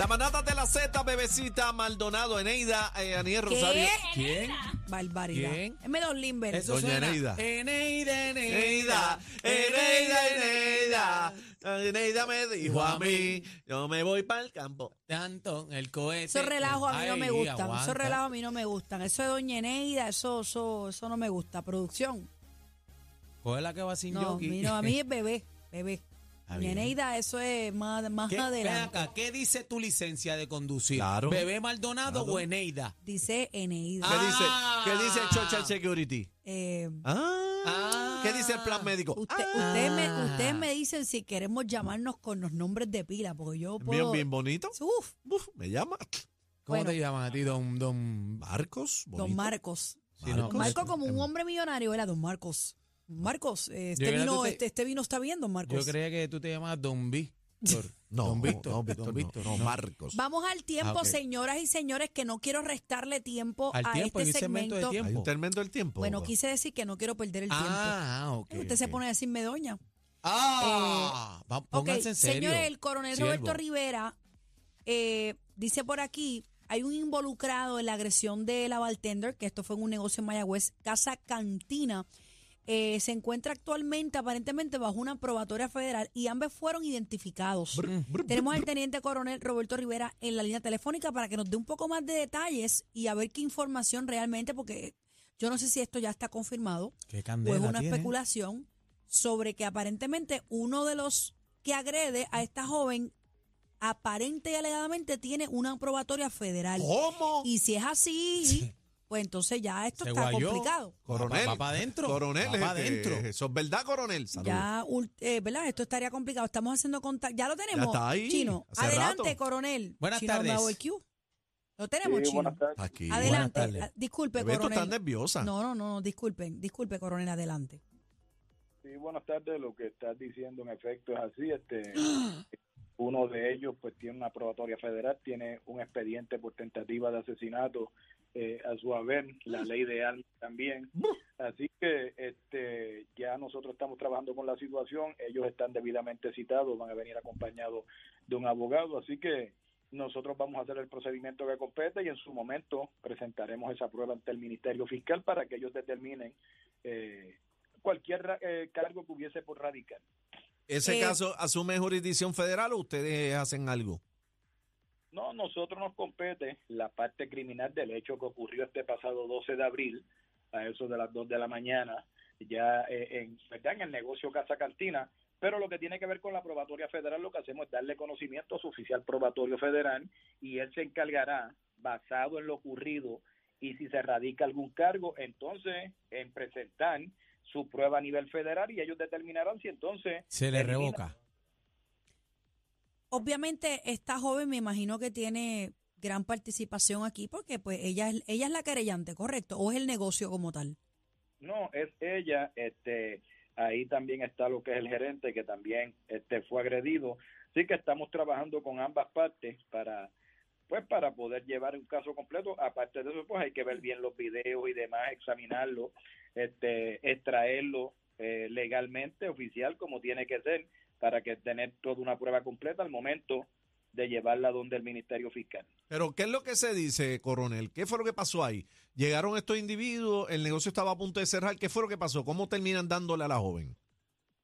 La manada de la Z, bebecita, Maldonado, Eneida, eh, Aniel Rosario. ¿Quién? Barbaridad. ¿Quién? Es medio Limber. Eso Doña suena. Eneida. Eneida, Eneida, Eneida, Eneida. Eneida me dijo a mí, yo me voy para el campo. Tanto, el cohete. Esos relajos a mí no Ay, me gustan. aguanta. Esos relajos a mí no me gustan. Eso de Doña Eneida, eso, eso, eso no me gusta. Producción. Coge la que va sin No, a mí, no, a mí es bebé, bebé. Está Doña bien. Eneida, eso es más, más ¿Qué, adelante. acá, ¿qué dice tu licencia de conducir? Claro. ¿Bebé Maldonado Claro. o Eneida? Dice Eneida. ¿Qué dice, Ah. ¿qué dice Social Security? Eh, Ah, Ah. ¿Qué dice el plan médico? usted- Ah, ustedes, me, ustedes me dicen si queremos llamarnos con los nombres de pila, porque yo bien, puedo... bien bonito. Uf, Uf, me llama ¿Cómo Bueno. te llaman a ti, don, don? Marcos. don. Marcos. Sí, Marcos. Marcos como un hombre millonario, era don Marcos. Marcos, eh, este, vino, te- este, este vino está bien, don Marcos. Yo creía que tú te llamas Don Víctor. No, don Víctor. no, Víctor, don no, Víctor, no, no. Marcos. Vamos al tiempo, Ah, señoras y señores, que no quiero restarle tiempo Al a tiempo, este segmento de tiempo. Hay un tiempo. Bueno, quise decir que no quiero perder el tiempo. Ah, ok. Usted se pone a decirme doña. Ah, va, Ok, pónganse en serio. señores, el coronel Siervo. Roberto Rivera eh, dice por aquí, hay un involucrado en la agresión de la bartender, que esto fue en un negocio en Mayagüez, Casa Cantina. Eh, se encuentra actualmente aparentemente bajo una probatoria federal y ambos fueron identificados. Brr, brr, Tenemos brr, al teniente coronel Roberto Rivera en la línea telefónica para que nos dé un poco más de detalles y a ver qué información realmente, porque yo no sé si esto ya está confirmado ¿Qué o es una tiene? especulación sobre que aparentemente uno de los que agrede a esta joven aparente y alegadamente tiene una probatoria federal. ¿Cómo? Y si es así, pues entonces ya esto Se está guayó. complicado. Coronel. Va para adentro. Coronel, Va para este, adentro. Eso es verdad, coronel. Ya, ul- eh, ¿verdad? Esto estaría complicado. Estamos haciendo contacto. Ya lo tenemos. está ahí, Chino, hace adelante, rato. coronel. Buenas Chino, tardes. me hago el cue. Lo tenemos, Sí, Chino. buenas tardes. Aquí. Adelante. tardes. Ah, Disculpe, Bebé, tú coronel. estás nerviosa. No, no, no, no, disculpen, disculpe, coronel, adelante. Sí, buenas tardes. Lo que estás diciendo en efecto es así. Este, uno de ellos pues tiene una probatoria federal, tiene un expediente por tentativa de asesinato eh, a su haber, la ley de armas también. Así que este, ya nosotros estamos trabajando con la situación. Ellos están debidamente citados, van a venir acompañados de un abogado. Así que nosotros vamos a hacer el procedimiento que compete y en su momento presentaremos esa prueba ante el Ministerio Fiscal para que ellos determinen eh, cualquier eh, cargo que hubiese por radical. ¿Ese Eh, caso asume jurisdicción federal o ustedes hacen algo? No, nosotros nos compete la parte criminal del hecho que ocurrió este pasado 12 de abril, a eso de las 2 de la mañana, ya eh, en, ¿verdad? en el negocio Casa Cantina, pero lo que tiene que ver con la probatoria federal, lo que hacemos es darle conocimiento a su oficial probatorio federal y él se encargará, basado en lo ocurrido, y si se radica algún cargo, entonces en presentar su prueba a nivel federal y ellos determinarán si entonces Se le revoca. Obviamente, esta joven me imagino que tiene gran participación aquí porque pues ella es, ella es la querellante, ¿correcto? ¿O es el negocio como tal? No, es ella, este, ahí también está lo que es el gerente que también este fue agredido. Así que estamos trabajando con ambas partes para pues para poder llevar un caso completo. Aparte de eso, pues hay que ver bien los videos y demás, examinarlo, este, extraerlo eh, legalmente, oficial, como tiene que ser, para que tener toda una prueba completa al momento de llevarla donde el Ministerio Fiscal. Pero, ¿qué es lo que se dice, coronel? ¿Qué fue lo que pasó ahí? Llegaron estos individuos, el negocio estaba a punto de cerrar. ¿Qué fue lo que pasó? ¿Cómo terminan dándole a la joven?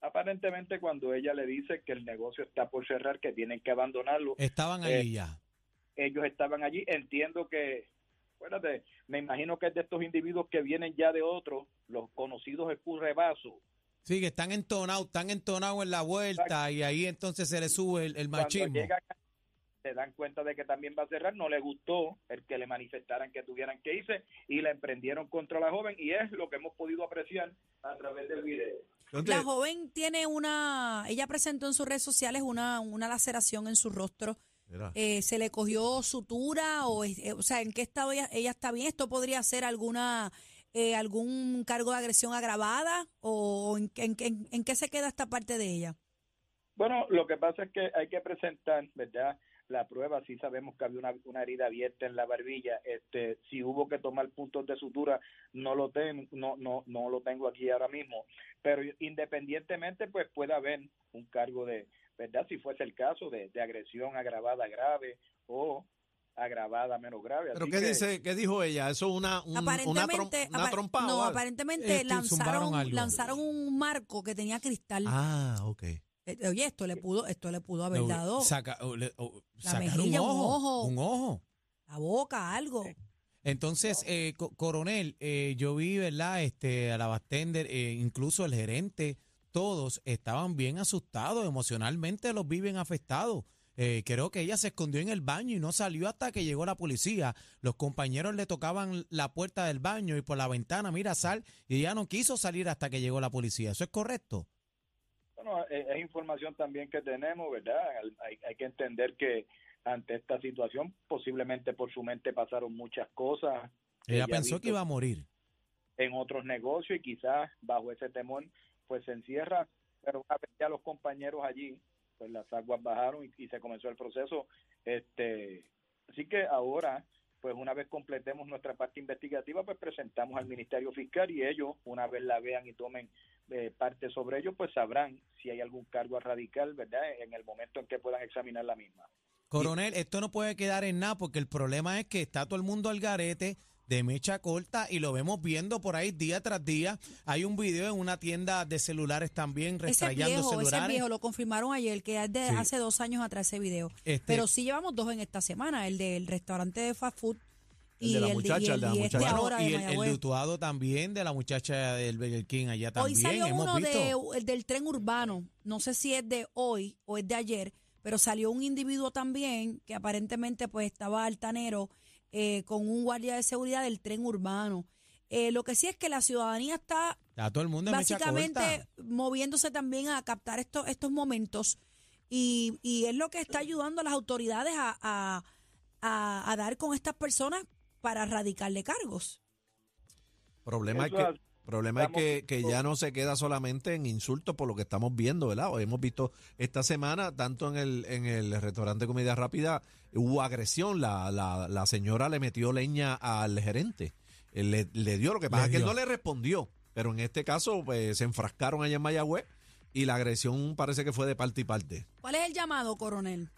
Aparentemente cuando ella le dice que el negocio está por cerrar, que tienen que abandonarlo, Estaban Eh, ahí ya. ellos estaban allí. Entiendo que, acuérdate, me imagino que es de estos individuos que vienen ya de otros, los conocidos escurrebazos. Sí, que están entonados, están entonados en la vuelta y ahí entonces se le sube el, el Cuando machismo. llegan, se dan cuenta de que también va a cerrar, no le gustó el que le manifestaran que tuvieran que irse y la emprendieron contra la joven y es lo que hemos podido apreciar a través del video. Entonces, La joven tiene una, ella presentó en sus redes sociales una, una laceración en su rostro. Eh, ¿Se le cogió sutura o, eh, o sea, en qué estado ella, ella está bien? ¿Esto podría ser alguna eh, algún cargo de agresión agravada o en, en- en- en qué se queda esta parte de ella? Bueno, lo que pasa es que hay que presentar, ¿verdad? La prueba, sí sabemos que había una, una herida abierta en la barbilla. Este, si hubo que tomar puntos de sutura, no lo tengo, no, no, no lo tengo aquí ahora mismo. Pero independientemente, pues puede haber un cargo de, ¿verdad? Si fuese el caso de, de agresión agravada grave o agravada menos grave. ¿Pero qué que- dice, qué dijo ella? ¿Eso es una, un- una, trom- aparentemente, una o no, aparentemente Este, lanzaron, lanzaron un marco que tenía cristal. Ah, ok. Eh, Oye, esto le pudo, esto le pudo haber dado saca- le- La sacar mejilla, un un ojo, ojo. Un ojo. la boca, algo. Entonces, eh, co- coronel, eh, yo vi, ¿verdad? Este, a la bartender, eh, incluso el gerente, todos estaban bien asustados, emocionalmente los vi bien afectados. Eh, creo que ella se escondió en el baño y no salió hasta que llegó la policía. Los compañeros le tocaban la puerta del baño y por la ventana, mira, sal, y ella no quiso salir hasta que llegó la policía. ¿Eso es correcto? Bueno, es, es información también que tenemos, ¿verdad? Hay, hay que entender que ante esta situación posiblemente por su mente pasaron muchas cosas. Ella pensó que iba a morir. En otros negocios y quizás bajo ese temor pues se encierra, pero una vez ya los compañeros allí, pues las aguas bajaron y, se comenzó el proceso. este Así que ahora, pues una vez completemos nuestra parte investigativa, pues presentamos al Ministerio Fiscal y ellos, una vez la vean y tomen eh, parte sobre ello, pues sabrán si hay algún cargo radical, ¿verdad? En el momento en que puedan examinar la misma. Coronel, esto no puede quedar en nada porque el problema es que está todo el mundo al garete de mecha corta y lo vemos viendo por ahí día tras día. Hay un video en una tienda de celulares también restrayando ese es celulares. viejo, lo confirmaron ayer, que es de Sí. hace dos años atrás ese video. Este- Pero sí llevamos dos en esta semana, el del restaurante de fast food El y de la el, muchacha, el, el de la este muchacha. ahora de y el, el lutuado también de la muchacha del Burger King allá Hoy también. salió Hemos uno visto. de, el del tren urbano, no sé si es de hoy o es de ayer, pero salió un individuo también que aparentemente pues estaba altanero eh, con un guardia de seguridad del tren urbano. Eh, lo que sí es que la ciudadanía está Está todo el mundo básicamente moviéndose también a captar estos estos momentos y, y es lo que está ayudando a las autoridades a, a, a- a dar con estas personas para radicarle cargos. Problema es que, problema es que, que ya no se queda solamente en insultos por lo que estamos viendo, ¿verdad? Hemos visto esta semana, tanto en el, en el restaurante Comida Rápida, hubo agresión. La, la, la señora le metió leña al gerente. Le, le dio, lo que pasa es que él no le respondió. Pero en este caso, pues, se enfrascaron allá en Mayagüez y la agresión parece que fue de parte y parte. ¿Cuál es el llamado, coronel?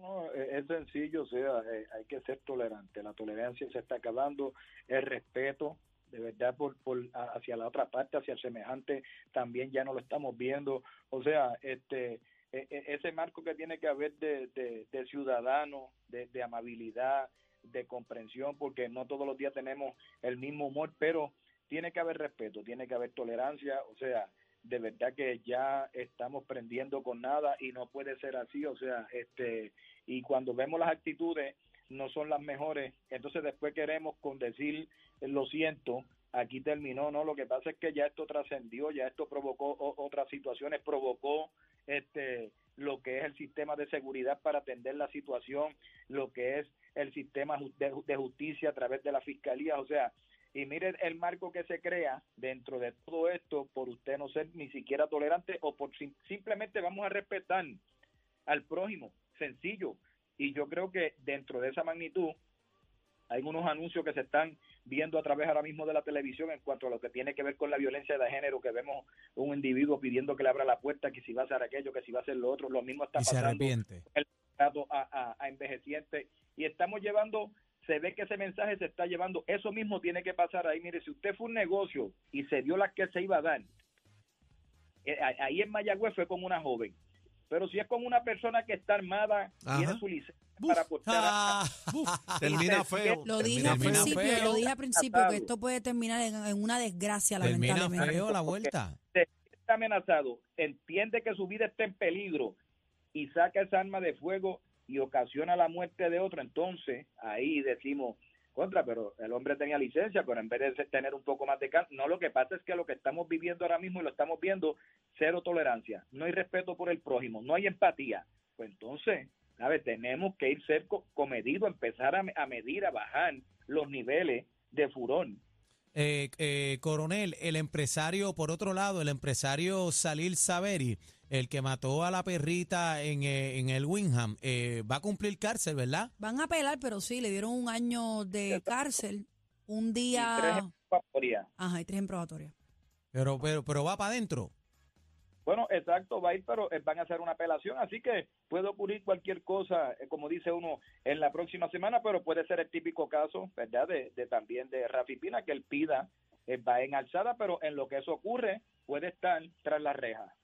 No, eh, es sencillo, o sea, eh, hay que ser tolerante. La tolerancia se está acabando, el respeto, de verdad, por, por hacia la otra parte, hacia el semejante, también ya no lo estamos viendo. O sea, este e- e- ese marco que tiene que haber de, de, de ciudadano, de amabilidad, de comprensión, porque no todos los días tenemos el mismo humor, pero tiene que haber respeto, tiene que haber tolerancia, o sea, de verdad que ya estamos prendiendo con nada y no puede ser así, o sea, este y cuando vemos las actitudes no son las mejores, entonces después queremos con decir eh, lo siento, aquí terminó, no, lo que pasa es que ya esto trascendió, ya esto provocó otras situaciones, provocó este lo que es el sistema de seguridad para atender la situación, lo que es el sistema de, ju- de justicia a través de la fiscalía, o sea, y mire el marco que se crea dentro de todo esto por usted no ser ni siquiera tolerante o por sim- simplemente vamos a respetar al prójimo, sencillo. Y yo creo que dentro de esa magnitud hay unos anuncios que se están viendo a través ahora mismo de la televisión en cuanto a lo que tiene que ver con la violencia de género, que vemos un individuo pidiendo que le abra la puerta, que si va a hacer aquello, que si va a hacer lo otro, lo mismo está Y se pasando arrepiente. datos a, a, a envejecientes y estamos llevando, se ve que ese mensaje se está llevando, eso mismo tiene que pasar ahí. Mire, si usted fue un negocio y se dio la que se iba a dar, eh, ahí en Mayagüez fue con una joven, pero si es con una persona que está armada, Ajá. tiene su licencia Buf. para portar a- Ah, Termina Y se- feo. Lo dije termina al Termina principio, feo. lo dije al principio que esto puede terminar en, en una desgracia, termina lamentablemente. feo la vuelta. está amenazado, entiende que su vida está en peligro y saca esa arma de fuego y ocasiona la muerte de otro, entonces ahí decimos contra, pero el hombre tenía licencia, pero en vez de tener un poco más de calma, no, lo que pasa es que lo que estamos viviendo ahora mismo y lo estamos viendo, cero tolerancia, no hay respeto por el prójimo, no hay empatía, pues entonces, ¿sabes? Tenemos que ir ser co- comedido, empezar a, a medir, a bajar los niveles de furón. Eh, eh, coronel, el empresario, por otro lado, el empresario Salil Saveri, el que mató a la perrita en, eh, en el Winham, eh, va a cumplir cárcel, ¿verdad? Van a apelar, pero sí, le dieron un año de cárcel, un Y tres día... en probatoria. Ajá, y tres en probatoria. Pero, pero, pero va para adentro. Bueno, exacto, va a ir, pero eh, van a hacer una apelación, así que puede ocurrir cualquier cosa, eh, como dice uno, en la próxima semana, pero puede ser el típico caso, ¿verdad? De, de también de Rafi Pina, que él pida, eh, va en alzada, pero en lo que eso ocurre, puede estar tras las rejas.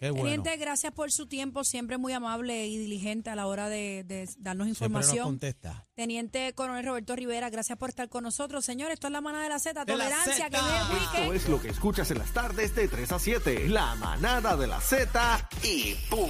Qué bueno. Teniente, gracias por su tiempo, siempre muy amable y diligente a la hora de, de darnos nos información. contesta. Teniente Coronel Roberto Rivera, gracias por estar con nosotros. Señores, esto es la manada de la Z, la tolerancia, que viene el Esto es lo que escuchas en las tardes de 3 a 7. La manada de la Z y ¡pum!